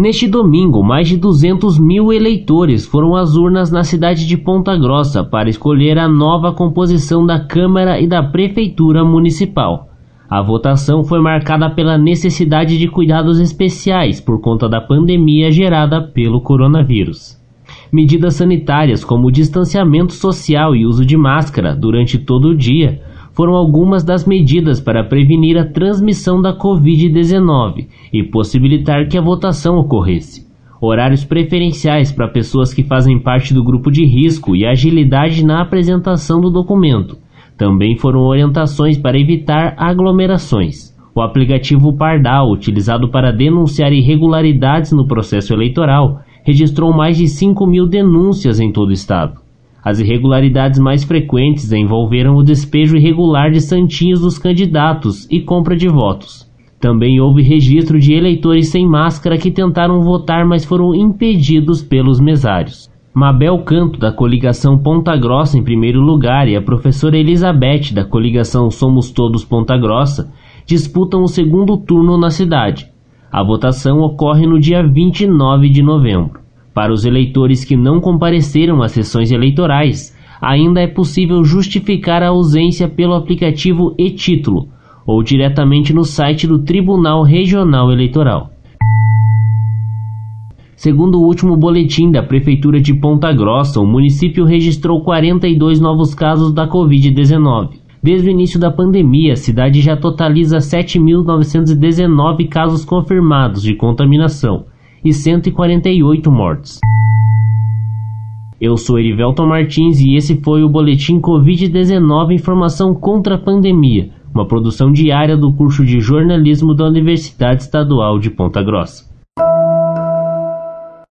Neste domingo, mais de 200 mil eleitores foram às urnas na cidade de Ponta Grossa para escolher a nova composição da Câmara e da Prefeitura Municipal. A votação foi marcada pela necessidade de cuidados especiais por conta da pandemia gerada pelo coronavírus. Medidas sanitárias como distanciamento social e uso de máscara durante todo o dia foram algumas das medidas para prevenir a transmissão da Covid-19 e possibilitar que a votação ocorresse. Horários preferenciais para pessoas que fazem parte do grupo de risco e agilidade na apresentação do documento. Também foram orientações para evitar aglomerações. O aplicativo Pardal, utilizado para denunciar irregularidades no processo eleitoral, registrou mais de 5 mil denúncias em todo o estado. As irregularidades mais frequentes envolveram o despejo irregular de santinhos dos candidatos e compra de votos. Também houve registro de eleitores sem máscara que tentaram votar, mas foram impedidos pelos mesários. Mabel Canto, da coligação Ponta Grossa, em primeiro lugar, e a professora Elizabeth, da coligação Somos Todos Ponta Grossa, disputam o segundo turno na cidade. A votação ocorre no dia 29 de novembro. Para os eleitores que não compareceram às sessões eleitorais, ainda é possível justificar a ausência pelo aplicativo e-Título ou diretamente no site do Tribunal Regional Eleitoral. Segundo o último boletim da Prefeitura de Ponta Grossa, o município registrou 42 novos casos da Covid-19. Desde o início da pandemia, a cidade já totaliza 7.919 casos confirmados de contaminação, e 148 mortes. Eu sou Erivelton Martins e esse foi o Boletim Covid-19 Informação contra a Pandemia, uma produção diária do curso de jornalismo da Universidade Estadual de Ponta Grossa.